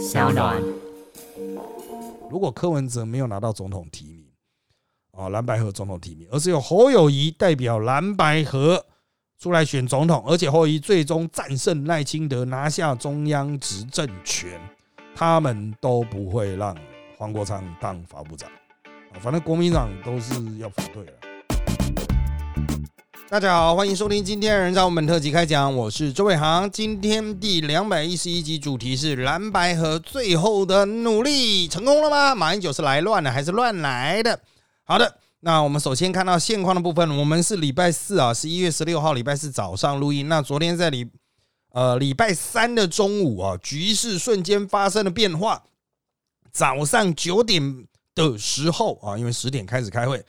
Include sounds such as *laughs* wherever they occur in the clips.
小暖。如果柯文哲没有拿到总统提名，啊，蓝白河总统提名，而是由侯友谊代表蓝白河出来选总统，而且侯友谊最终战胜赖清德，拿下中央执政权，他们都不会让黄国昌当法部长。啊，反正国民党都是要反对了。大家好，欢迎收听今天人造我们特辑开讲，我是周伟航。今天第两百一十一集主题是蓝白和最后的努力成功了吗？马英九是来乱的还是乱来的？好的，那我们首先看到现况的部分，我们是礼拜四啊，十一月十六号礼拜四早上录音。那昨天在礼呃礼拜三的中午啊，局势瞬间发生了变化。早上九点的时候啊，因为十点开始开会。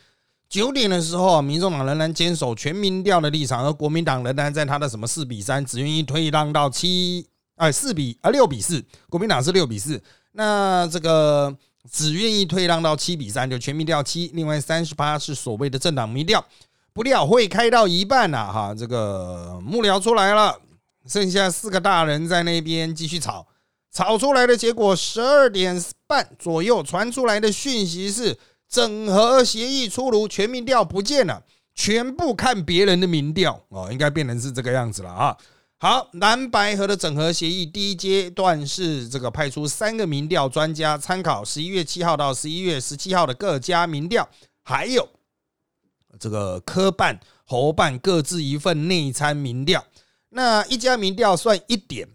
九点的时候，民众党仍然坚守全民调的立场，而国民党仍然在他的什么四比三，只愿意退让到七，哎，四比啊六比四，国民党是六比四，那这个只愿意退让到七比三，就全民调七，另外三十八是所谓的政党民调。不料会开到一半呐，哈，这个幕僚出来了，剩下四个大人在那边继续吵，吵出来的结果，十二点半左右传出来的讯息是。整合协议出炉，全民调不见了，全部看别人的民调哦，应该变成是这个样子了啊。好，蓝白河的整合协议第一阶段是这个派出三个民调专家参考十一月七号到十一月十七号的各家民调，还有这个科办、侯办各自一份内参民调，那一家民调算一点。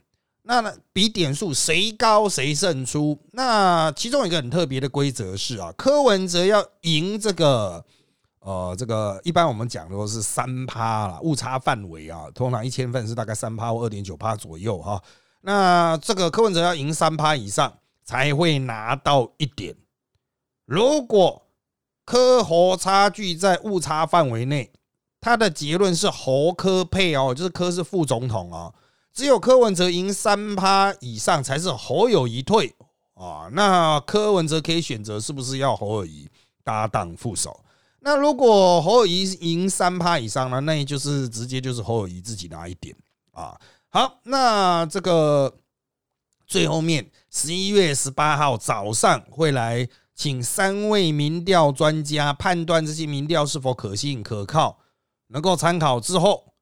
那？比点数谁高谁胜出。那其中一个很特别的规则是啊，柯文哲要赢这个呃，这个一般我们讲的都是三趴啦，误差范围啊，通常一千份是大概三趴或二点九趴左右哈。那这个柯文哲要赢三趴以上才会拿到一点。如果柯侯差距在误差范围内，他的结论是侯科配哦，就是柯是副总统哦。只有柯文哲赢三趴以上才是侯友谊退啊，那柯文哲可以选择是不是要侯友谊搭档副手？那如果侯友谊赢三趴以上呢？那也就是直接就是侯友谊自己拿一点啊。好，那这个最后面十一月十八号早上会来请三位民调专家判断这些民调是否可信可靠，能够参考之后。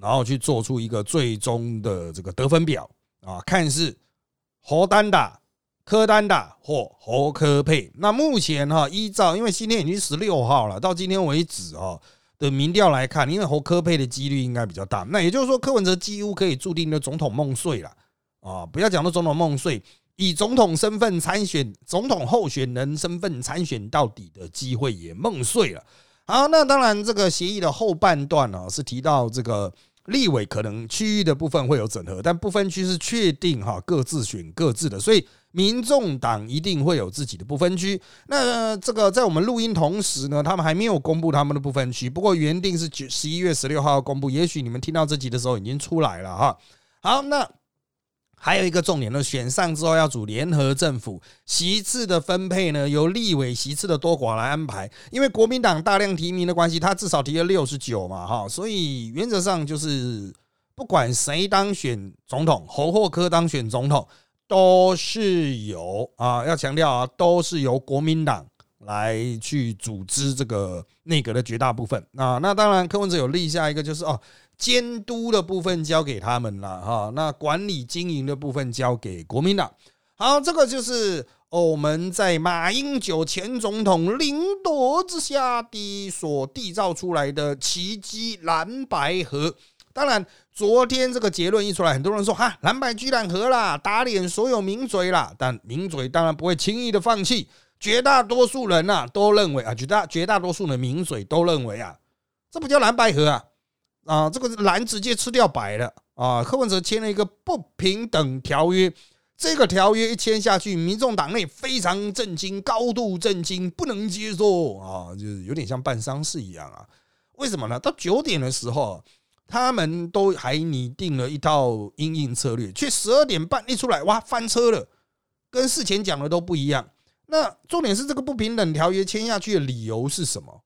然后去做出一个最终的这个得分表啊，看是侯单打、柯单打或侯柯配。那目前哈，依照因为今天已经十六号了，到今天为止哈的民调来看，因为侯柯配的几率应该比较大。那也就是说，柯文哲几乎可以注定的总统梦碎了啊！不要讲到总统梦碎，以总统身份参选、总统候选人身份参选到底的机会也梦碎了。好，那当然，这个协议的后半段呢，是提到这个立委可能区域的部分会有整合，但不分区是确定哈，各自选各自的，所以民众党一定会有自己的不分区。那这个在我们录音同时呢，他们还没有公布他们的不分区，不过原定是九十一月十六号要公布，也许你们听到这集的时候已经出来了哈。好，那。还有一个重点呢，选上之后要组联合政府，席次的分配呢由立委席次的多寡来安排。因为国民党大量提名的关系，他至少提了六十九嘛，哈，所以原则上就是不管谁当选总统，侯或科当选总统，都是由啊，要强调啊，都是由国民党来去组织这个内阁的绝大部分。啊，那当然柯文哲有立下一个就是哦。监督的部分交给他们了哈，那管理经营的部分交给国民党。好，这个就是我们在马英九前总统领导之下的所缔造出来的奇迹蓝白合。当然，昨天这个结论一出来，很多人说哈，蓝白居然合啦，打脸所有名嘴啦。但名嘴当然不会轻易的放弃，绝大多数人呐都认为啊，绝大绝大多数的名嘴都认为啊，这不叫蓝白合啊。啊，这个蓝直接吃掉白了啊！柯文哲签了一个不平等条约，这个条约一签下去，民众党内非常震惊，高度震惊，不能接受啊！就是有点像办丧事一样啊！为什么呢？到九点的时候，他们都还拟定了一套应应策略，却十二点半一出来，哇，翻车了，跟事前讲的都不一样。那重点是这个不平等条约签下去的理由是什么？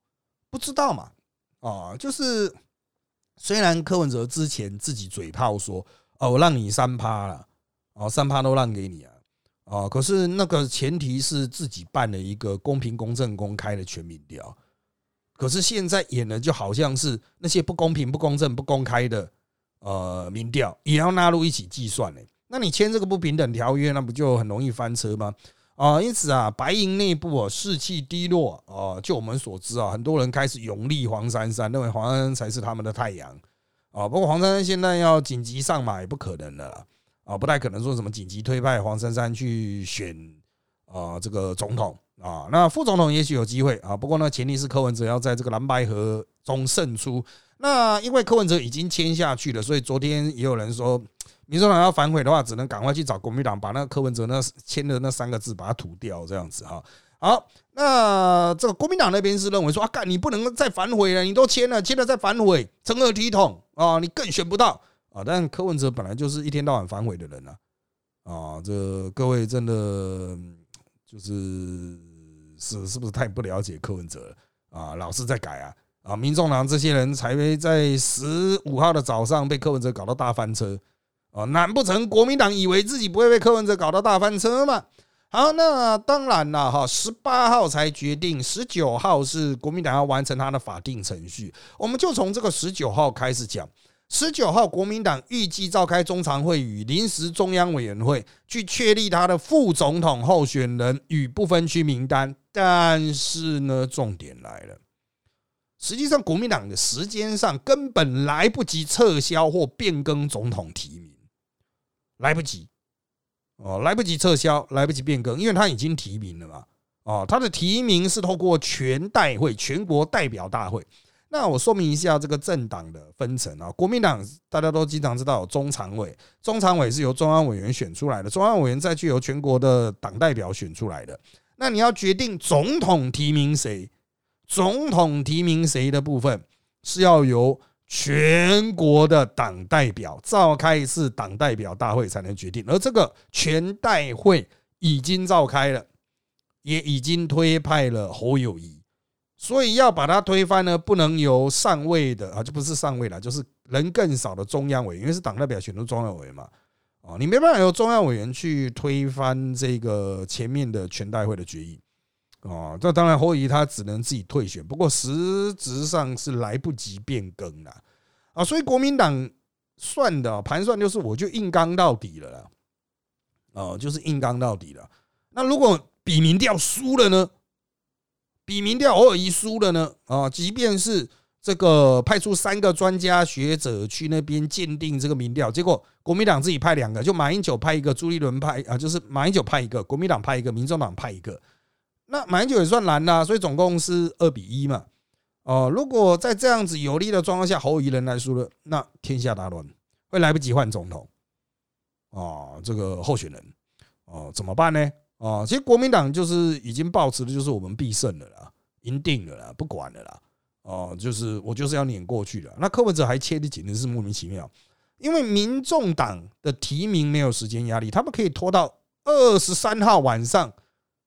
不知道嘛？啊，就是。虽然柯文哲之前自己嘴炮说：“哦，我让你三趴了，哦，三趴都让给你啊，哦。可是那个前提是自己办了一个公平、公正、公开的全民调。可是现在演的就好像是那些不公平、不公正、不公开的呃民调也要纳入一起计算呢。那你签这个不平等条约，那不就很容易翻车吗？啊，因此啊，白银内部啊士气低落啊。就我们所知啊，很多人开始永立黄珊珊，认为黄珊珊才是他们的太阳啊。不过黄珊珊现在要紧急上马也不可能了啊，不太可能说什么紧急推派黄珊珊去选啊这个总统啊。那副总统也许有机会啊，不过呢，前提是柯文哲要在这个蓝白河中胜出。那因为柯文哲已经签下去了，所以昨天也有人说。民主党要反悔的话，只能赶快去找国民党，把那个柯文哲那签的那三个字把它涂掉，这样子哈。好，那这个国民党那边是认为说啊，干你不能再反悔了，你都签了，签了再反悔，成何体统啊？你更选不到啊。但柯文哲本来就是一天到晚反悔的人啊，啊，这各位真的就是是是不是太不了解柯文哲啊？老是在改啊啊！民众党这些人才会在十五号的早上被柯文哲搞到大翻车。哦，难不成国民党以为自己不会被柯文哲搞到大翻车吗？好，那当然了哈，十八号才决定，十九号是国民党要完成他的法定程序。我们就从这个十九号开始讲。十九号，国民党预计召开中常会与临时中央委员会，去确立他的副总统候选人与不分区名单。但是呢，重点来了，实际上国民党的时间上根本来不及撤销或变更总统提名。来不及哦，来不及撤销，来不及变更，因为他已经提名了嘛。哦，他的提名是透过全代会、全国代表大会。那我说明一下这个政党的分层啊，国民党大家都经常知道有中常委，中常委是由中央委员选出来的，中央委员再去由全国的党代表选出来的。那你要决定总统提名谁，总统提名谁的部分是要由。全国的党代表召开一次党代表大会才能决定，而这个全代会已经召开了，也已经推派了侯友谊，所以要把它推翻呢，不能由上位的啊，就不是上位了，就是人更少的中央委员，因为是党代表选出中央委员嘛，哦，你没办法由中央委员去推翻这个前面的全代会的决议。哦，这当然侯友他只能自己退选，不过实质上是来不及变更了啊，所以国民党算的盘算就是我就硬刚到底了啦，哦，就是硬刚到底了。那如果比民调输了呢？比民调偶尔一输了呢？啊，即便是这个派出三个专家学者去那边鉴定这个民调，结果国民党自己派两个，就马英九派一个，朱立伦派啊，就是马英九派一个，国民党派一个，民众党派一个。那马英九也算难啦，所以总共是二比一嘛。哦，如果在这样子有利的状况下，侯友宜人来输了，那天下大乱，会来不及换总统。哦，这个候选人哦怎么办呢？哦，其实国民党就是已经抱持的就是我们必胜了啦，赢定了啦，不管了啦。哦，就是我就是要碾过去了。那柯文哲还切的简直是莫名其妙，因为民众党的提名没有时间压力，他们可以拖到二十三号晚上。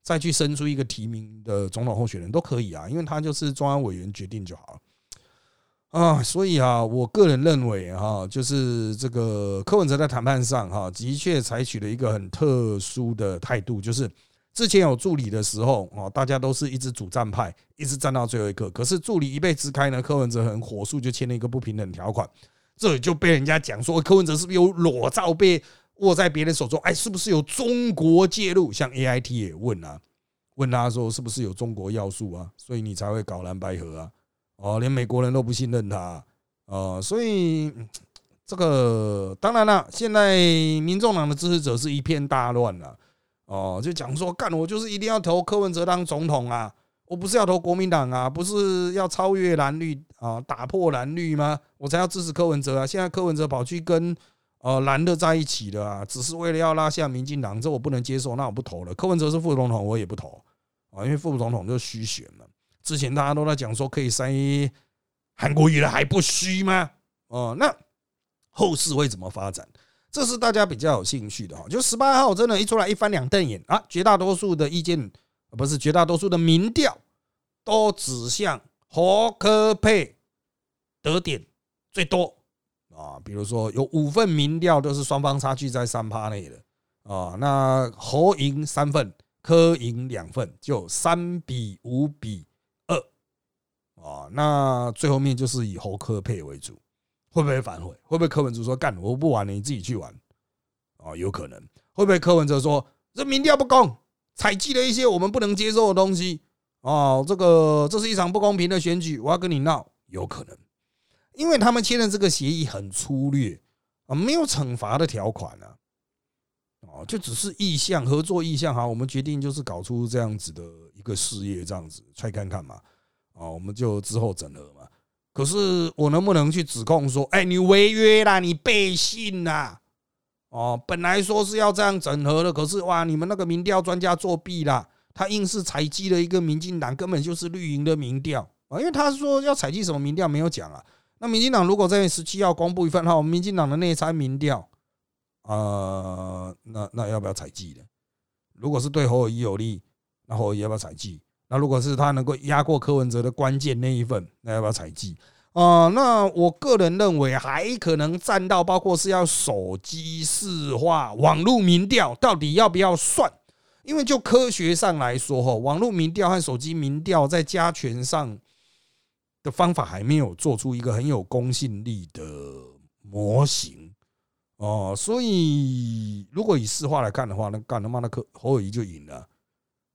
再去生出一个提名的总统候选人都可以啊，因为他就是中央委员决定就好了啊。所以啊，我个人认为哈，就是这个柯文哲在谈判上哈，的确采取了一个很特殊的态度，就是之前有助理的时候啊，大家都是一直主战派，一直战到最后一刻。可是助理一被支开呢，柯文哲很火速就签了一个不平等条款，这就被人家讲说柯文哲是不是有裸照被。握在别人手中，哎，是不是有中国介入？像 A I T 也问啊，问他说是不是有中国要素啊？所以你才会搞蓝白河啊？哦，连美国人都不信任他啊！所以这个当然了，现在民众党的支持者是一片大乱了哦，就讲说干，我就是一定要投柯文哲当总统啊！我不是要投国民党啊，不是要超越蓝绿啊，打破蓝绿吗？我才要支持柯文哲啊！现在柯文哲跑去跟。呃，蓝的在一起的啊，只是为了要拉下民进党，这我不能接受，那我不投了。柯文哲是副总统，我也不投啊，因为副总统就虚选了。之前大家都在讲说可以塞韩国瑜了，还不虚吗？哦，那后事会怎么发展？这是大家比较有兴趣的哈。就十八号真的，一出来一翻两瞪眼啊，绝大多数的意见不是绝大多数的民调都指向侯科佩得点最多。啊，比如说有五份民调都是双方差距在三趴内的啊，那侯赢三份，柯赢两份，就三比五比二啊。那最后面就是以侯柯配为主，会不会反悔？会不会柯文哲说干我不玩了，你自己去玩啊？有可能。会不会柯文哲说这民调不公，采集了一些我们不能接受的东西啊？这个这是一场不公平的选举，我要跟你闹。有可能，因为他们签的这个协议很粗略啊，没有惩罚的条款啊。哦，就只是意向合作意向哈，我们决定就是搞出这样子的一个事业，这样子揣看看嘛。哦，我们就之后整合嘛。可是我能不能去指控说，哎，你违约啦，你背信啦？哦，本来说是要这样整合的，可是哇，你们那个民调专家作弊啦，他硬是采集了一个民进党根本就是绿营的民调啊，因为他说要采集什么民调没有讲啊。那民进党如果在十七号公布一份哈，民进党的内参民调。啊，那那要不要采集的？如果是对侯友谊有利，那侯友谊要不要采集？那如果是他能够压过柯文哲的关键那一份，那要不要采集？啊，那我个人认为还可能占到，包括是要手机市化、网络民调，到底要不要算？因为就科学上来说，哈，网络民调和手机民调在加权上的方法还没有做出一个很有公信力的模型。哦，所以如果以市话来看的话，那干他妈的柯侯友谊就赢了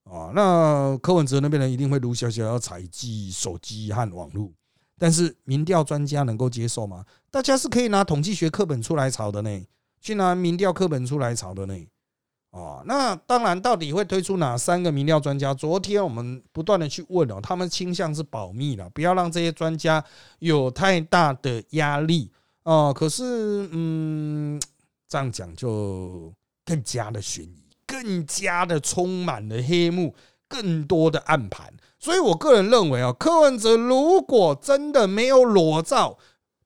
啊！那柯文哲那边人一定会卢小小要采集手机和网络，但是民调专家能够接受吗？大家是可以拿统计学课本出来炒的呢，去拿民调课本出来炒的呢。哦，那当然，到底会推出哪三个民调专家？昨天我们不断的去问哦，他们倾向是保密了，不要让这些专家有太大的压力。哦，可是，嗯，这样讲就更加的悬疑，更加的充满了黑幕，更多的暗盘。所以我个人认为啊，柯文哲如果真的没有裸照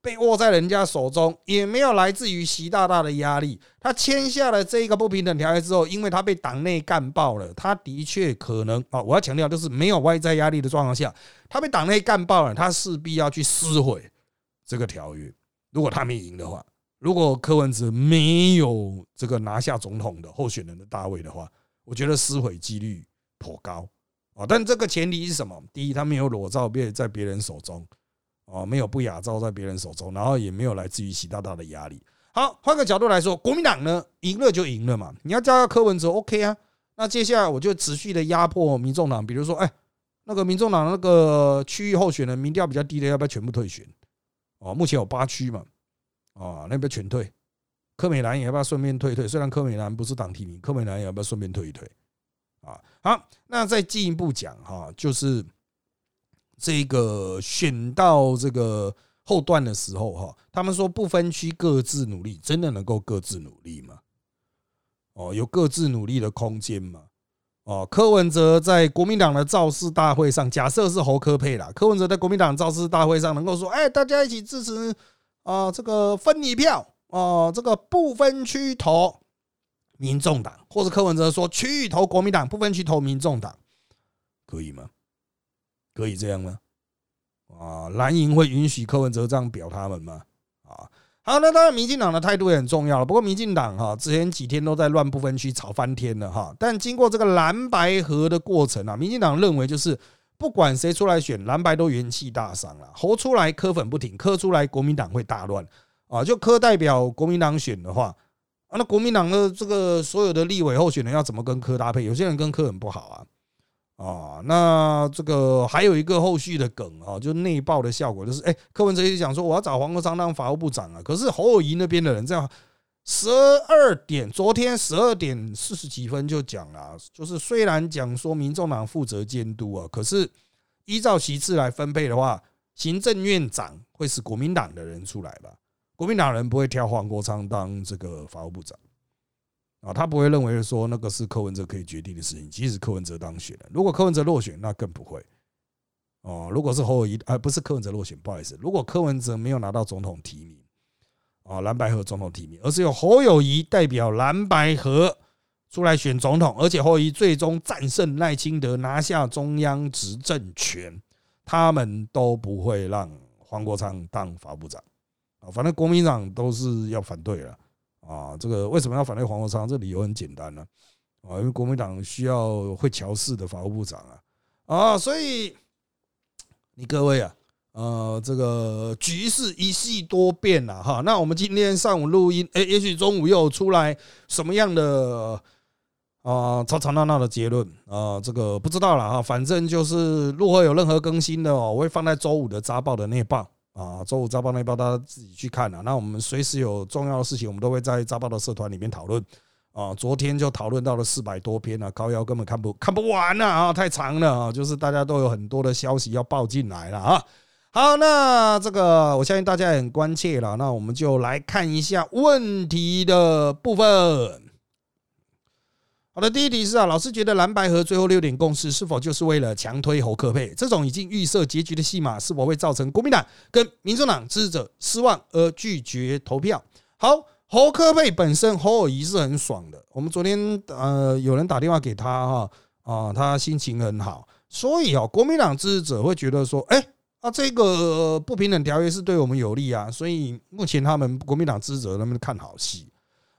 被握在人家手中，也没有来自于习大大的压力，他签下了这一个不平等条约之后，因为他被党内干爆了，他的确可能啊，我要强调就是没有外在压力的状况下，他被党内干爆了，他势必要去撕毁这个条约。如果他没赢的话，如果柯文哲没有这个拿下总统的候选人的大位的话，我觉得撕毁几率颇高啊。但这个前提是什么？第一，他没有裸照别在别人手中哦，没有不雅照在别人手中，然后也没有来自于习大大的压力。好，换个角度来说，国民党呢赢了就赢了嘛。你要加柯文哲，OK 啊。那接下来我就持续的压迫民众党，比如说，哎，那个民众党那个区域候选人民调比较低的，要不要全部退选？哦，目前有八区嘛，哦，那边全退，柯美兰也要不要顺便退一退？虽然柯美兰不是党提名，柯美兰也要不要顺便退一退？啊，好，那再进一步讲哈，就是这个选到这个后段的时候哈，他们说不分区各自努力，真的能够各自努力吗？哦，有各自努力的空间吗？哦，柯文哲在国民党的造势大会上，假设是侯科配啦，柯文哲在国民党造势大会上能够说：“哎，大家一起支持啊，这个分一票哦，这个不分区投民众党，或者柯文哲说区域投国民党，不分区投民众党，可以吗？可以这样吗？啊，蓝营会允许柯文哲这样表他们吗？啊？”好，那当然，民进党的态度也很重要了。不过，民进党哈之前几天都在乱不分区吵翻天了哈。但经过这个蓝白合的过程啊，民进党认为就是不管谁出来选，蓝白都元气大伤了。侯出来柯粉不停，磕出来国民党会大乱啊。就柯代表国民党选的话啊，那国民党的这个所有的立委候选人要怎么跟柯搭配？有些人跟柯很不好啊。啊，那这个还有一个后续的梗啊，就内爆的效果，就是哎，柯文哲一直讲说我要找黄国昌当法务部长啊，可是侯友谊那边的人在十二点，昨天十二点四十几分就讲了，就是虽然讲说民众党负责监督啊，可是依照席次来分配的话，行政院长会是国民党的人出来吧？国民党人不会挑黄国昌当这个法务部长。啊，他不会认为说那个是柯文哲可以决定的事情。即使柯文哲当选了，如果柯文哲落选，那更不会。哦，如果是侯友谊，而不是柯文哲落选，不好意思，如果柯文哲没有拿到总统提名，啊，蓝白河总统提名，而是由侯友谊代表蓝白河出来选总统，而且侯友谊最终战胜赖清德，拿下中央执政权，他们都不会让黄国昌当法部长。啊，反正国民党都是要反对了。啊，这个为什么要反对黄国昌？这理由很简单呢，啊，因为国民党需要会调事的法务部长啊，啊，所以你各位啊，呃，这个局势一系多变了哈。那我们今天上午录音，哎，也许中午又出来什么样的啊吵吵闹闹的结论啊？这个不知道了哈。反正就是如果有任何更新的哦，我会放在周五的扎报的那报。啊，周五早报那报大家自己去看啊。那我们随时有重要的事情，我们都会在早报的社团里面讨论。啊，昨天就讨论到了四百多篇了，高腰根本看不看不完了啊，太长了啊，就是大家都有很多的消息要报进来了啊。好，那这个我相信大家也很关切了，那我们就来看一下问题的部分。好的，第一题是啊，老师觉得蓝白河最后六点共识是否就是为了强推侯克佩？这种已经预设结局的戏码，是否会造成国民党跟民众党支持者失望而拒绝投票？好，侯克佩本身侯友谊是很爽的。我们昨天呃有人打电话给他哈啊，他心情很好，所以哦，国民党支持者会觉得说，哎啊，这个不平等条约是对我们有利啊，所以目前他们国民党支持者他们看好戏。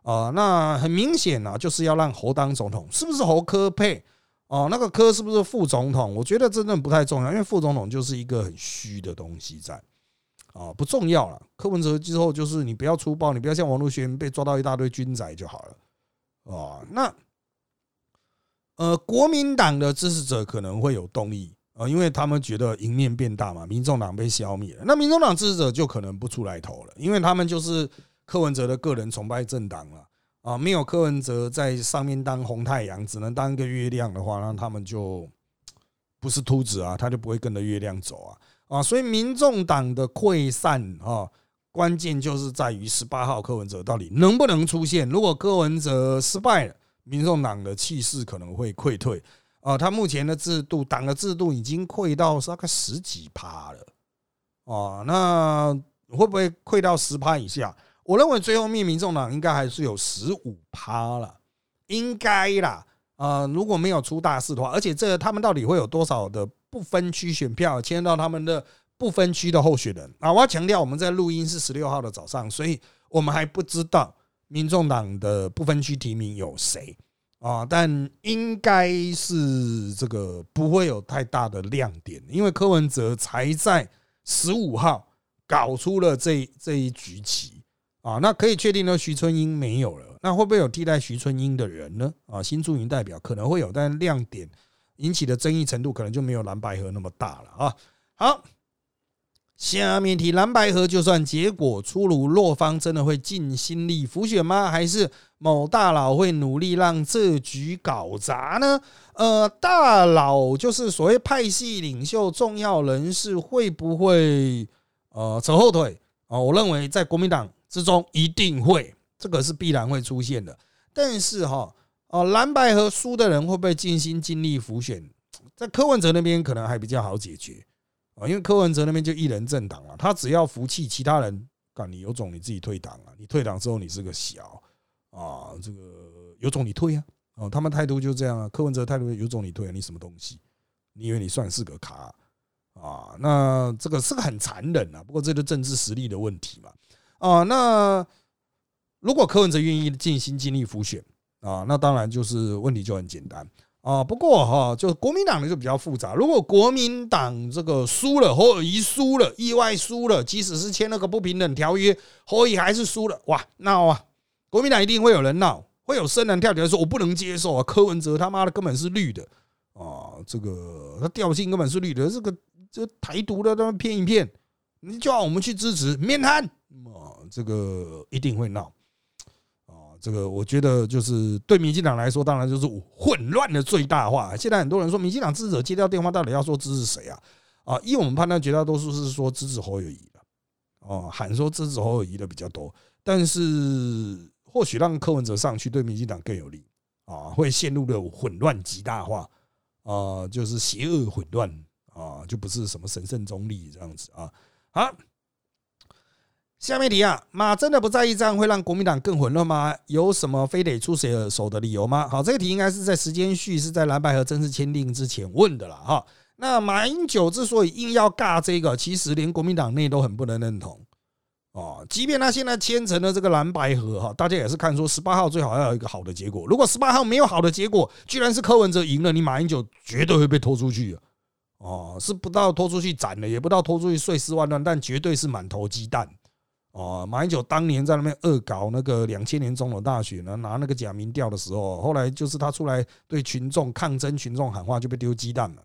啊，那很明显啊，就是要让侯当总统，是不是侯科配？哦，那个科是不是副总统？我觉得真的不太重要，因为副总统就是一个很虚的东西在，啊，不重要了。柯文哲之后就是你不要粗暴，你不要像王路轩被抓到一大堆军仔就好了。啊，那呃，国民党的支持者可能会有动力啊，因为他们觉得赢面变大嘛，民众党被消灭了，那民众党支持者就可能不出来投了，因为他们就是。柯文哲的个人崇拜政党了啊，没有柯文哲在上面当红太阳，只能当一个月亮的话，那他们就不是秃子啊，他就不会跟着月亮走啊啊！所以民众党的溃散啊，关键就是在于十八号柯文哲到底能不能出现。如果柯文哲失败了，民众党的气势可能会溃退啊。他目前的制度，党的制度已经溃到大概十几趴了啊，那会不会溃到十趴以下？我认为最后面民众党应该还是有十五趴了，应该啦。啊，如果没有出大事的话，而且这他们到底会有多少的不分区选票签到他们的不分区的候选人啊？我要强调，我们在录音是十六号的早上，所以我们还不知道民众党的不分区提名有谁啊。但应该是这个不会有太大的亮点，因为柯文哲才在十五号搞出了这这一局棋。啊，那可以确定呢，徐春英没有了。那会不会有替代徐春英的人呢？啊，新驻营代表可能会有，但亮点引起的争议程度可能就没有蓝白河那么大了啊。好，下面题，蓝白河就算结果出炉，洛方真的会尽心力辅选吗？还是某大佬会努力让这局搞砸呢？呃，大佬就是所谓派系领袖、重要人士，会不会呃扯后腿啊？我认为在国民党。之中一定会，这个是必然会出现的。但是哈，哦，蓝白和输的人会不会尽心尽力浮选？在柯文哲那边可能还比较好解决啊，因为柯文哲那边就一人政党啊，他只要服气，其他人干你有种你自己退党啊，你退党之后你是个小啊，这个有种你退啊，哦，他们态度就这样啊，柯文哲态度有种你退啊，你什么东西？你以为你算是个卡啊？那这个是个很残忍啊，不过这个政治实力的问题嘛。啊，那如果柯文哲愿意尽心尽力复选啊，那当然就是问题就很简单啊。不过哈，就国民党的就比较复杂。如果国民党这个输了，侯友谊输了，意外输了，即使是签了个不平等条约，侯友谊还是输了，哇，闹啊！国民党一定会有人闹，会有生人跳起来说：“我不能接受啊，柯文哲他妈的根本是绿的啊，这个他调性根本是绿的，这个这台独的他妈骗一骗，你叫我们去支持，免谈啊。”这个一定会闹啊！这个我觉得就是对民进党来说，当然就是混乱的最大化。现在很多人说，民进党支持者接掉电话，到底要说支持谁啊？啊，依我们判断，绝大多数是说支持侯友谊的哦，喊说支持侯友谊的比较多。但是或许让柯文哲上去，对民进党更有利啊，会陷入的混乱极大化啊，就是邪恶混乱啊，就不是什么神圣中立这样子啊。好。下面题啊，马真的不在意这样会让国民党更混乱吗？有什么非得出谁手的理由吗？好，这个题应该是在时间序是在蓝白河正式签订之前问的了哈。那马英九之所以硬要尬这个，其实连国民党内都很不能认同哦，即便他现在签成了这个蓝白河哈，大家也是看说十八号最好要有一个好的结果。如果十八号没有好的结果，居然是柯文哲赢了，你马英九绝对会被拖出去哦，是不到拖出去斩了，也不到拖出去碎尸万段，但绝对是满头鸡蛋。哦，马英九当年在那边恶搞那个两千年总统大选呢，拿那个假民调的时候，后来就是他出来对群众抗争，群众喊话就被丢鸡蛋了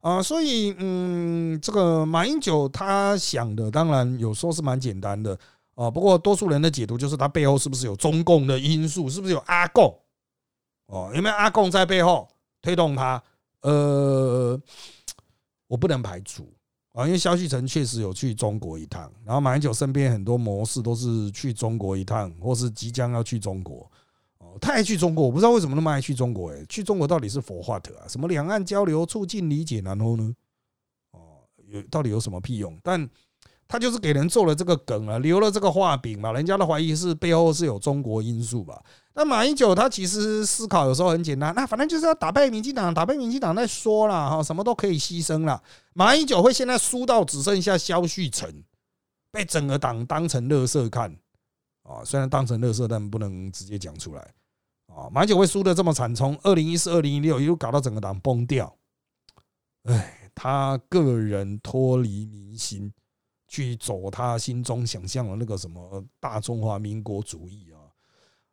啊！所以，嗯，这个马英九他想的当然有时候是蛮简单的啊，不过多数人的解读就是他背后是不是有中共的因素，是不是有阿共？哦，有没有阿共在背后推动他？呃，我不能排除。啊，因为肖旭成确实有去中国一趟，然后马英九身边很多模式都是去中国一趟，或是即将要去中国。哦，他爱去中国，我不知道为什么那么爱去中国。哎，去中国到底是佛化特啊？什么两岸交流、促进理解，然后呢？哦，有到底有什么屁用？但他就是给人做了这个梗啊，留了这个画饼嘛，人家的怀疑是背后是有中国因素吧？那马英九他其实思考有时候很简单，那反正就是要打败民进党，打败民进党再说了哈，什么都可以牺牲了。马英九会现在输到只剩下萧旭成，被整个党当成乐色看啊，虽然当成乐色，但不能直接讲出来啊。马英九会输的这么惨，从二零一四、二零一六一路搞到整个党崩掉，哎，他个人脱离民心。去走他心中想象的那个什么大中华民国主义啊，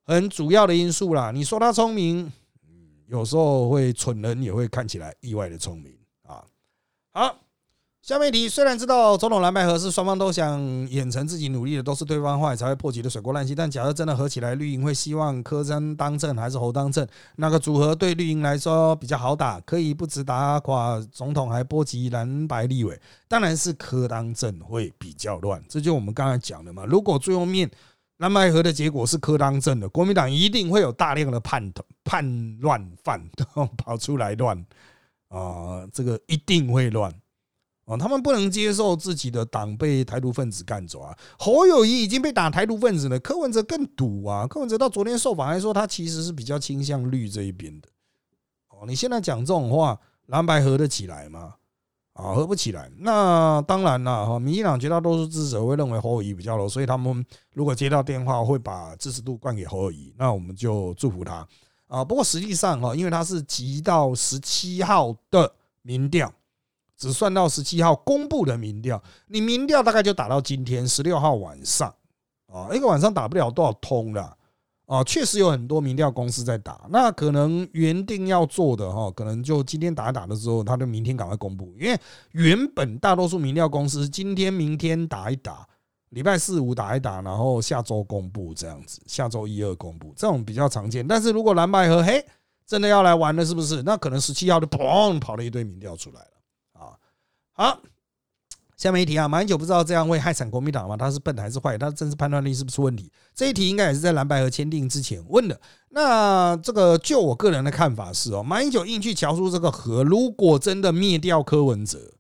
很主要的因素啦。你说他聪明，有时候会蠢人也会看起来意外的聪明啊。好。下面一题，虽然知道总统蓝白合是双方都想演成自己努力的都是对方坏才会破局的水过烂溪，但假设真的合起来，绿营会希望柯真当政还是侯当政？那个组合对绿营来说比较好打，可以不止打垮总统，还波及蓝白立委？当然是柯当政会比较乱，这就我们刚才讲的嘛。如果最后面蓝白合的结果是柯当政的，国民党一定会有大量的叛叛乱犯 *laughs* 跑出来乱啊，这个一定会乱。哦，他们不能接受自己的党被台独分子干走啊！侯友谊已经被打台独分子了，柯文哲更赌啊！柯文哲到昨天受访还说，他其实是比较倾向绿这一边的。哦，你现在讲这种话，蓝白合得起来吗？啊，合不起来。那当然了，哈，民进党绝大多数支持者会认为侯友谊比较 low，所以他们如果接到电话，会把支持度灌给侯友谊，那我们就祝福他啊。不过实际上，哈，因为他是急到十七号的民调。只算到十七号公布的民调，你民调大概就打到今天十六号晚上啊，一个晚上打不了多少通了啊，确实有很多民调公司在打，那可能原定要做的哈，可能就今天打一打的时候，他就明天赶快公布，因为原本大多数民调公司今天、明天打一打，礼拜四五打一打，然后下周公布这样子，下周一二公布，这种比较常见。但是如果蓝白和嘿真的要来玩了，是不是？那可能十七号就砰跑了一堆民调出来了。好，下面一题啊，马英九不知道这样会害惨国民党吗？他是笨还是坏？他的政治判断力是不是出问题？这一题应该也是在蓝白河签订之前问的。那这个就我个人的看法是哦，马英九硬去敲出这个河，如果真的灭掉柯文哲，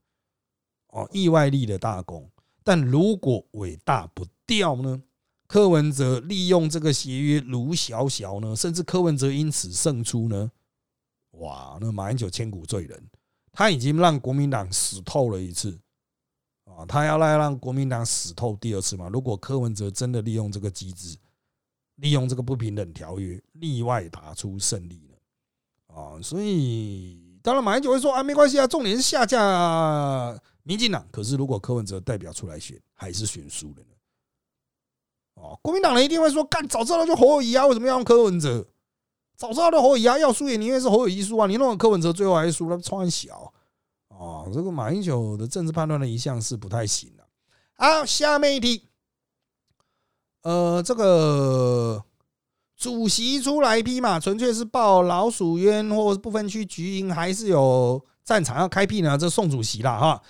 哦，意外立的大功；但如果伟大不掉呢？柯文哲利用这个协约卢小小呢，甚至柯文哲因此胜出呢？哇，那马英九千古罪人。他已经让国民党死透了一次啊！他要来让国民党死透第二次嘛？如果柯文哲真的利用这个机制，利用这个不平等条约，例外打出胜利了啊！所以当然马英九会说啊，没关系啊，重点是下架民进党。可是如果柯文哲代表出来选，还是选输了呢？哦，国民党人一定会说，干早知道就侯友谊啊，为什么要用柯文哲？早知道的侯友谊要输也宁愿是侯友谊输啊！你弄个柯文哲最后还是输了，超小啊！这个马英九的政治判断的一项是不太行的。好，下面一题，呃，这个主席出来批嘛，纯粹是报老鼠冤，或部分区局营还是有战场要开辟呢？这宋主席啦，哈，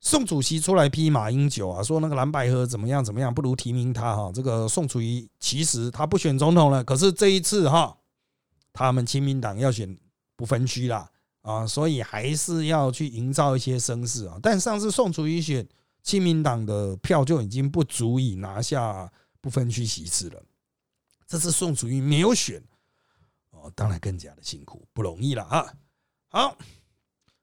宋主席出来批马英九啊，说那个蓝白河怎么样怎么样，不如提名他哈。这个宋楚瑜其实他不选总统了，可是这一次哈。他们亲民党要选不分区啦，啊，所以还是要去营造一些声势啊。但上次宋楚瑜选亲民党的票就已经不足以拿下不分区席次了，这次宋楚瑜没有选，哦，当然更加的辛苦，不容易了啊。好，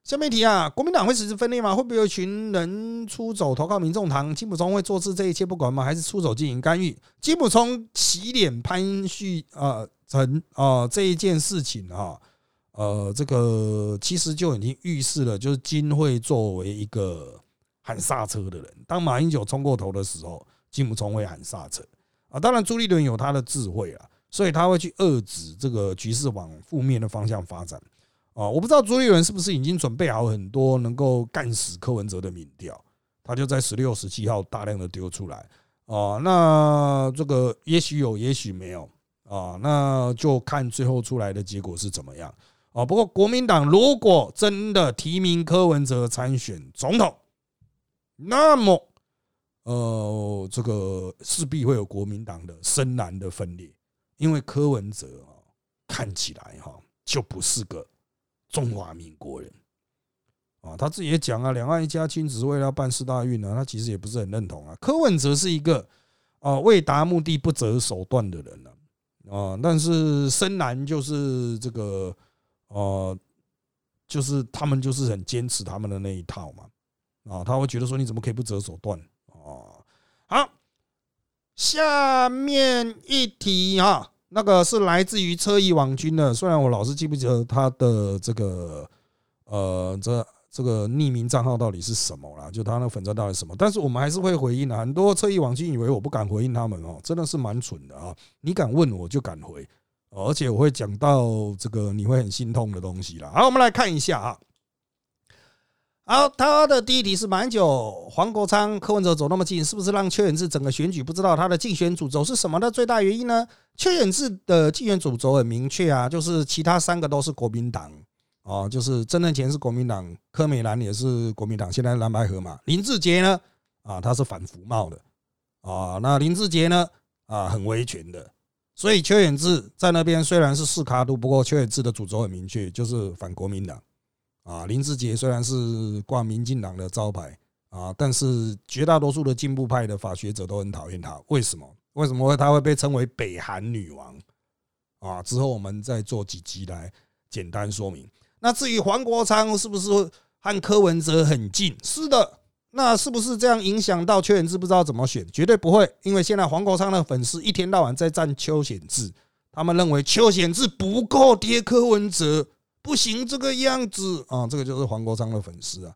下面一题啊，国民党会实施分裂吗？会不会有一群人出走投靠民众党？金普聪会做事这一切不管吗？还是出手进行干预？金普聪洗脸潘旭啊成啊这一件事情啊，呃，这个其实就已经预示了，就是金会作为一个喊刹车的人。当马英九冲过头的时候，金普聪会喊刹车啊。当然，朱立伦有他的智慧啊，所以他会去遏制这个局势往负面的方向发展。啊，我不知道朱立伦是不是已经准备好很多能够干死柯文哲的民调，他就在十六、十七号大量的丢出来。啊，那这个也许有，也许没有。啊，那就看最后出来的结果是怎么样。啊，不过国民党如果真的提名柯文哲参选总统，那么，呃，这个势必会有国民党的深蓝的分裂，因为柯文哲啊，看起来哈就不是个。中华民国人啊，他自己也讲啊，两岸一家亲，只是为了办四大运呢。他其实也不是很认同啊。柯文哲是一个啊，为达目的不择手段的人呢啊。啊但是深蓝就是这个呃，就是他们就是很坚持他们的那一套嘛啊。他会觉得说，你怎么可以不择手段啊？好，下面一题啊。那个是来自于车翼网军的，虽然我老是记不得他的这个呃，这这个匿名账号到底是什么啦，就他那粉钻到底什么，但是我们还是会回应的。很多侧翼网军以为我不敢回应他们哦，真的是蛮蠢的啊！你敢问我就敢回，而且我会讲到这个你会很心痛的东西啦。好，我们来看一下啊。好，他的第一题是蛮久，黄国昌、柯文哲走那么近，是不是让邱远志整个选举不知道他的竞选主轴是什么的最大原因呢？邱远志的竞选主轴很明确啊，就是其他三个都是国民党啊，就是曾正前是国民党，柯美兰也是国民党，现在蓝白河嘛。林志杰呢，啊，他是反服贸的啊，那林志杰呢，啊，很维权的，所以邱远志在那边虽然是四卡度，不过邱远志的主轴很明确，就是反国民党。啊，林志杰虽然是挂民进党的招牌啊，但是绝大多数的进步派的法学者都很讨厌他。为什么？为什么会他会被称为北韩女王？啊，之后我们再做几集来简单说明。那至于黄国昌是不是和柯文哲很近？是的，那是不是这样影响到邱显志不知道怎么选？绝对不会，因为现在黄国昌的粉丝一天到晚在赞邱显志，他们认为邱显志不够贴柯文哲。不行，这个样子啊，这个就是黄国昌的粉丝啊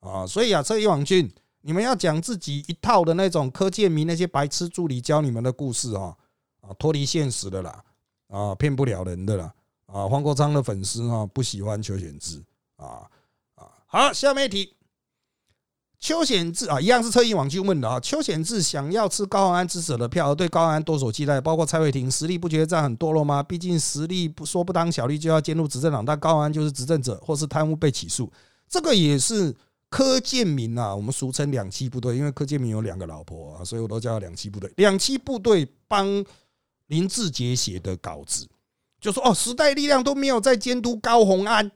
啊，所以啊，车一网俊，你们要讲自己一套的那种柯建明那些白痴助理教你们的故事啊啊，脱离现实的啦啊，骗不了人的啦啊，黄国昌的粉丝啊，不喜欢邱显志啊啊，好，下面一题。邱显志啊，一样是特意网去问的啊。邱显志想要吃高安支持的票，而对高安多所期待，包括蔡慧婷实力不觉得这样很堕落吗？毕竟实力不说不当小利就要兼入执政党，但高安就是执政者，或是贪污被起诉，这个也是柯建明啊，我们俗称两栖部队，因为柯建明有两个老婆啊，所以我都叫他两栖部队。两栖部队帮林志杰写的稿子，就说哦，时代力量都没有在监督高鸿安，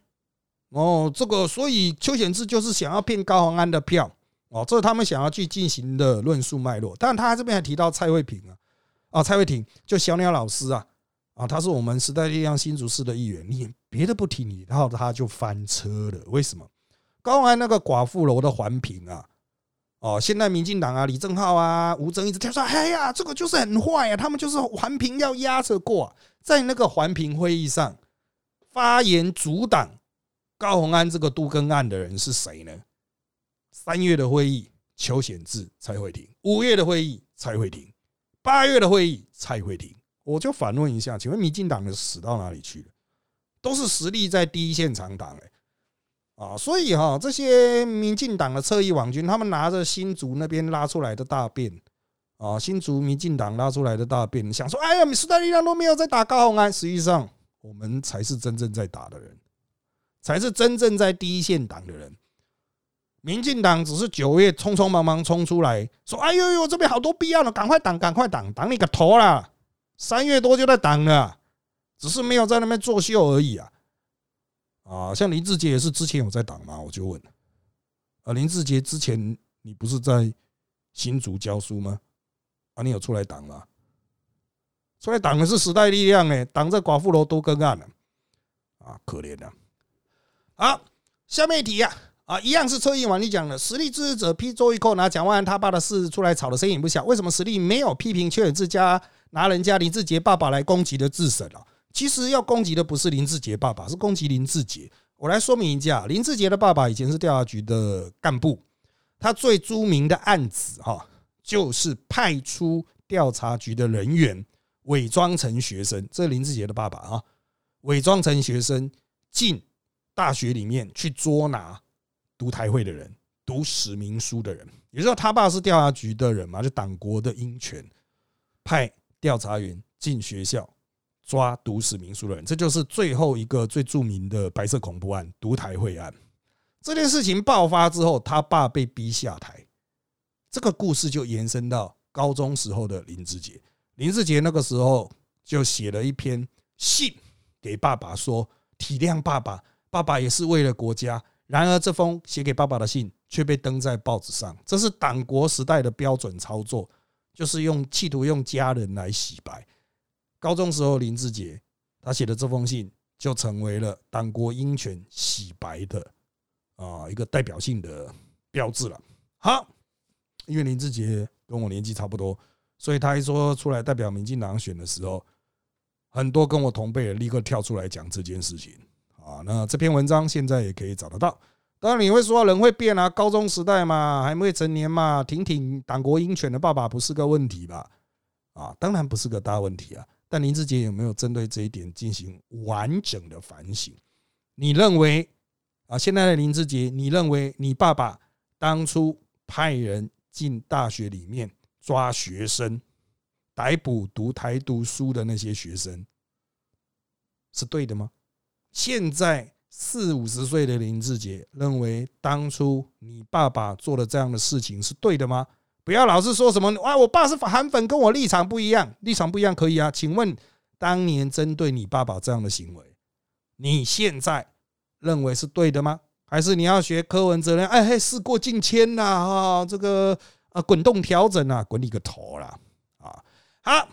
哦，这个所以邱显志就是想要骗高鸿安的票。哦，这是他们想要去进行的论述脉络。但他这边还提到蔡慧平啊，啊，蔡慧婷就小鸟老师啊，啊，他是我们时代力量新竹市的议员。你别的不提，你然后他就翻车了。为什么？高安那个寡妇楼的环评啊，哦，现在民进党啊，李正浩啊，吴征一直跳出来，哎呀，这个就是很坏啊，他们就是环评要压着过。在那个环评会议上发言阻挡高鸿安这个杜根案的人是谁呢？三月的会议，邱显志才会停；五月的会议才会停；八月的会议才会停。我就反问一下，请问民进党的死到哪里去了？都是实力在第一现场党哎啊！所以哈，这些民进党的侧翼网军，他们拿着新竹那边拉出来的大便啊，新竹民进党拉出来的大便，想说：哎呀，时代力量都没有在打高鸿安，实际上我们才是真正在打的人，才是真正在第一线党的人。民进党只是九月匆匆忙忙冲出来说：“哎呦呦，这边好多必要了，赶快挡，赶快挡，挡你个头啦！”三月多就在挡了，只是没有在那边作秀而已啊！啊，像林志杰也是之前有在挡嘛？我就问，啊，林志杰之前你不是在新竹教书吗？啊，你有出来挡吗？出来挡的是时代力量哎，挡在寡妇楼都更案了啊，可怜啊！好。下面一题呀，啊，一样是车银王你讲的，实力支持者批周一扣拿蒋万安他爸的事出来吵的声音不小，为什么实力没有批评邱远志家拿人家林志杰爸爸来攻击的自审啊？其实要攻击的不是林志杰爸爸，是攻击林志杰。我来说明一下，林志杰的爸爸以前是调查局的干部，他最著名的案子哈，就是派出调查局的人员伪装成学生，这是林志杰的爸爸啊，伪装成学生进。大学里面去捉拿读台会的人、读史明书的人，也就是说，他爸是调查局的人嘛，就党国的鹰权，派调查员进学校抓读史明书的人，这就是最后一个最著名的白色恐怖案——读台会案。这件事情爆发之后，他爸被逼下台，这个故事就延伸到高中时候的林志杰。林志杰那个时候就写了一篇信给爸爸，说体谅爸爸。爸爸也是为了国家，然而这封写给爸爸的信却被登在报纸上，这是党国时代的标准操作，就是用企图用家人来洗白。高中时候林志杰他写的这封信就成为了党国鹰犬洗白的啊一个代表性的标志了。好，因为林志杰跟我年纪差不多，所以他一说出来代表民进党选的时候，很多跟我同辈的立刻跳出来讲这件事情。啊，那这篇文章现在也可以找得到。当然你会说人会变啊，高中时代嘛，还未成年嘛，挺挺党国鹰犬的爸爸不是个问题吧？啊，当然不是个大问题啊。但林志杰有没有针对这一点进行完整的反省？你认为啊，现在的林志杰，你认为你爸爸当初派人进大学里面抓学生，逮捕读台读书的那些学生，是对的吗？现在四五十岁的林志杰认为，当初你爸爸做的这样的事情是对的吗？不要老是说什么啊，我爸是韩粉，跟我立场不一样，立场不一样可以啊。请问，当年针对你爸爸这样的行为，你现在认为是对的吗？还是你要学柯文哲呢？哎嘿，事过境迁呐，哈，这个啊，滚动调整啊，滚你个头啦！啊，好，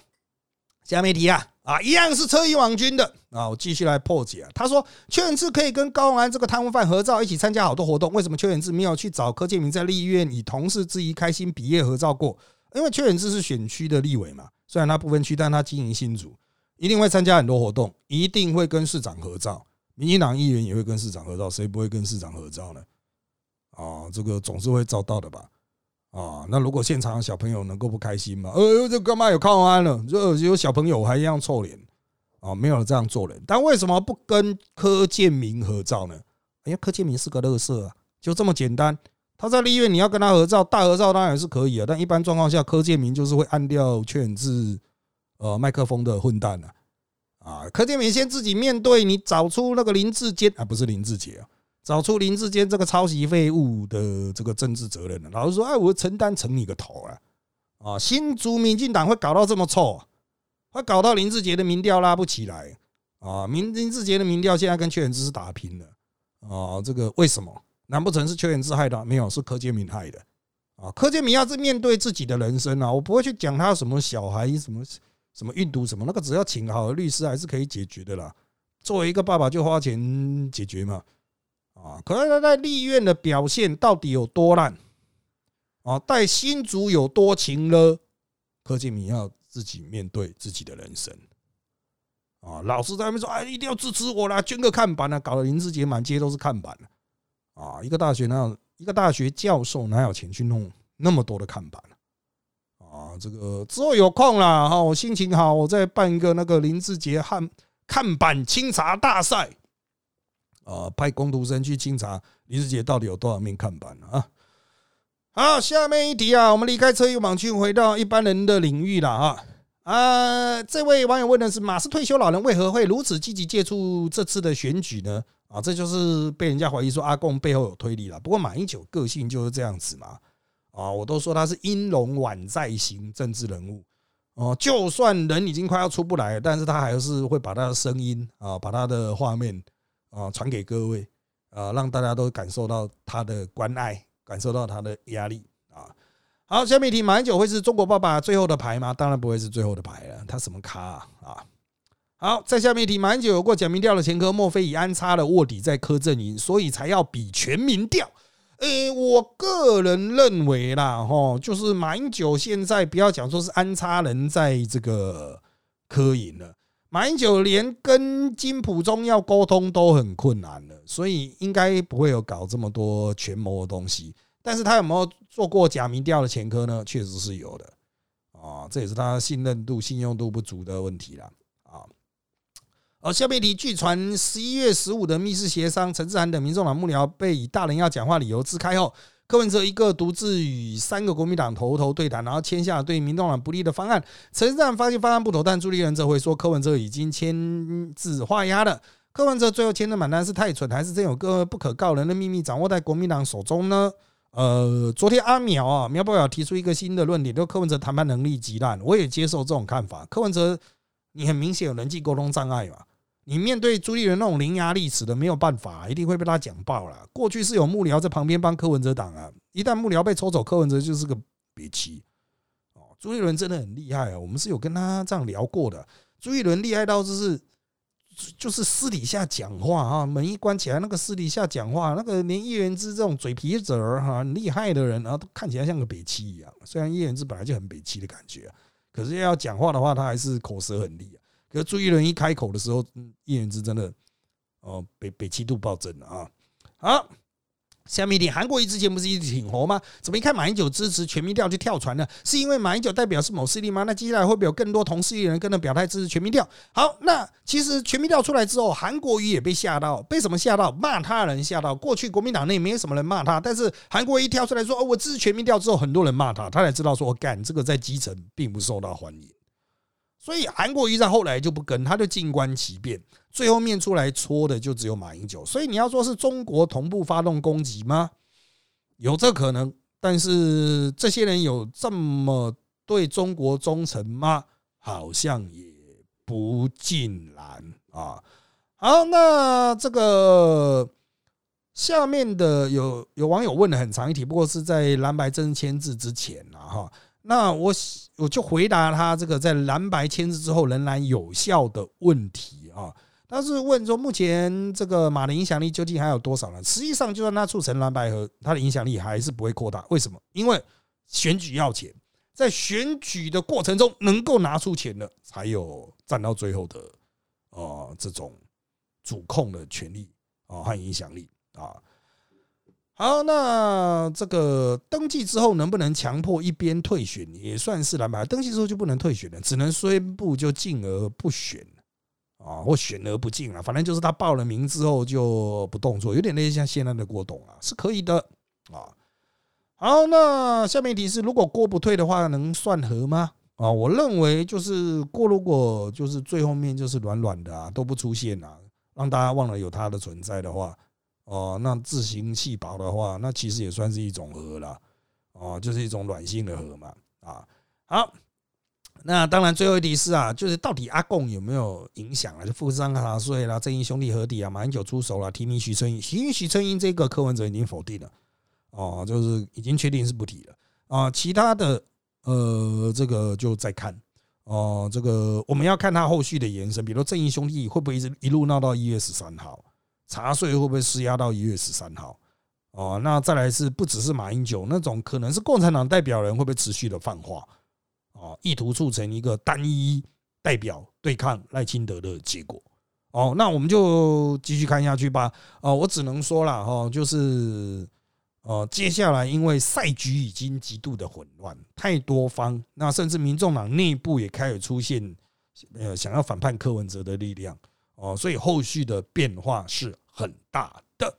下面题啊。啊，一样是车衣网军的啊！我继续来破解啊。他说邱远志可以跟高永安这个贪污犯合照，一起参加好多活动。为什么邱远志没有去找柯建明在立院以同事之谊开心毕业合照过？因为邱远志是选区的立委嘛，虽然他不分区，但他经营新竹，一定会参加很多活动，一定会跟市长合照。民进党议员也会跟市长合照，谁不会跟市长合照呢？啊，这个总是会遭到的吧。啊，那如果现场小朋友能够不开心吗？呃，这干嘛有抗安了？就有小朋友还一样臭脸啊，没有这样做人。但为什么不跟柯建明合照呢？哎呀，柯建明是个乐色啊，就这么简单。他在立院，你要跟他合照，大合照当然是可以啊。但一般状况下，柯建明就是会按掉劝制呃麦克风的混蛋了啊。柯建明先自己面对，你找出那个林志坚啊，不是林志杰啊。找出林志坚这个抄袭废物的这个政治责任了。老实说，哎，我承担成你个头啊！啊，新竹民进党会搞到这么臭，啊会搞到林志杰的民调拉不起来啊！民林志杰的民调现在跟邱远志是打平的啊！这个为什么？难不成是邱远志害的？没有，是柯建明害的啊！柯建明要是面对自己的人生啊，我不会去讲他什么小孩什么什么运毒什么，那个只要请好的律师还是可以解决的啦。作为一个爸爸，就花钱解决嘛。啊！可是他在立院的表现到底有多烂？啊，带新竹有多情了？柯建明要自己面对自己的人生。啊，老师在那边说：“哎，一定要支持我啦，捐个看板啊！”搞得林志杰满街都是看板啊，一个大学哪有一个大学教授哪有钱去弄那么多的看板啊，这个之后有空了哈，我心情好，我再办一个那个林志杰看看板清查大赛。啊，派工读生去清查林世杰到底有多少面看板啊？好，下面一题啊，我们离开车友网去，回到一般人的领域了啊啊！这位网友问的是：马是退休老人，为何会如此积极接触这次的选举呢？啊，这就是被人家怀疑说阿贡背后有推理了。不过马英九个性就是这样子嘛，啊，我都说他是英龙宛在型政治人物哦，就算人已经快要出不来了，但是他还是会把他的声音啊，把他的画面。啊，传给各位啊，让大家都感受到他的关爱，感受到他的压力啊。好，下面一题，马英九会是中国爸爸最后的牌吗？当然不会是最后的牌了，他什么咖啊？好，在下面一题，马英九有过假民调的前科，莫非已安插了卧底在柯震营，所以才要比全民调？诶，我个人认为啦，哈，就是马英九现在不要讲说是安插人在这个柯营了，马英九连跟金普中要沟通都很困难了，所以应该不会有搞这么多权谋的东西。但是他有没有做过假民调的前科呢？确实是有的啊，这也是他信任度、信用度不足的问题了。而下面一题，据传十一月十五的密室协商，陈志涵等民众党幕僚被以大人要讲话理由支开后，柯文哲一个独自与三个国民党头头对谈，然后签下对民众党不利的方案。陈志涵发现方案不妥，但朱立伦则会说柯文哲已经签字画押了。柯文哲最后签的满单是太蠢，还是真有个不可告人的秘密掌握在国民党手中呢？呃，昨天阿苗啊，苗博雅提出一个新的论点，就柯文哲谈判能力极烂，我也接受这种看法。柯文哲，你很明显有人际沟通障碍嘛？你面对朱立伦那种伶牙俐齿的，没有办法，一定会被他讲爆了。过去是有幕僚在旁边帮柯文哲挡啊，一旦幕僚被抽走，柯文哲就是个憋气。哦，朱立伦真的很厉害啊，我们是有跟他这样聊过的。朱立伦厉害到就是就是私底下讲话啊，门一关起来，那个私底下讲话，那个连叶元之这种嘴皮子儿哈厉害的人啊，都看起来像个北七一样。虽然叶元之本来就很北七的感觉，可是要讲话的话，他还是口舌很利啊。可是朱一伦一开口的时候，叶元之真的哦，北北七度暴增了啊！好，下面一点，韩国瑜之前不是一直挺红吗？怎么一看马英九支持全民调就跳船了？是因为马英九代表是某势力吗？那接下来会不会有更多同势力人跟着表态支持全民调？好，那其实全民调出来之后，韩国瑜也被吓到，被什么吓到？骂他的人吓到。过去国民党内没有什么人骂他，但是韩国瑜跳出来说：“哦，我支持全民调。”之后，很多人骂他，他才知道说我：“干这个在基层并不受到欢迎。”所以韩国瑜在后来就不跟，他就静观其变，最后面出来戳的就只有马英九。所以你要说是中国同步发动攻击吗？有这可能，但是这些人有这么对中国忠诚吗？好像也不尽然啊。好，那这个下面的有有网友问了很长一题，不过是在蓝白真签字之前了哈。那我我就回答他这个在蓝白签字之后仍然有效的问题啊，他是问说目前这个马的影响力究竟还有多少呢？实际上，就算他促成蓝白合，他的影响力还是不会扩大。为什么？因为选举要钱，在选举的过程中能够拿出钱的，才有占到最后的呃这种主控的权利啊和影响力啊。好，那这个登记之后能不能强迫一边退选，也算是蓝白。登记之后就不能退选了，只能宣布就进而不选啊，或选而不进了。反正就是他报了名之后就不动作，有点类似像现在的郭董啊，是可以的啊。好，那下面一题是：如果郭不退的话，能算和吗？啊，我认为就是郭，如果就是最后面就是软软的啊，都不出现啊，让大家忘了有他的存在的话。哦，那自行气薄的话，那其实也算是一种核了，哦，就是一种软性的核嘛，啊，好，那当然最后一题是啊，就是到底阿贡有没有影响啊？就富士山卡税啦，正义兄弟合体啊，马英九出手了，提名徐春英，提名徐春英这个柯文哲已经否定了，哦，就是已经确定是不提了啊，其他的呃，这个就再看哦，这个我们要看他后续的延伸，比如正义兄弟会不会一直一路闹到一月十三号。查税会不会施压到一月十三号？哦，那再来是不只是马英九那种，可能是共产党代表人会不会持续的泛化？哦，意图促成一个单一代表对抗赖清德的结果？哦，那我们就继续看下去吧。哦，我只能说了哈，就是呃，接下来因为赛局已经极度的混乱，太多方，那甚至民众党内部也开始出现呃想要反叛柯文哲的力量。哦，所以后续的变化是。很大的，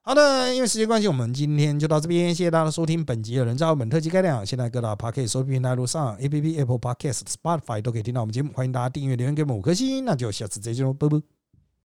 好的，因为时间关系，我们今天就到这边，谢谢大家收听本集的人造本特辑概量。现在各大 Podcast 收听平台路上，A P P Apple Podcast、Spotify 都可以听到我们节目，欢迎大家订阅、留言给我们五颗星，那就下次再见喽，拜拜。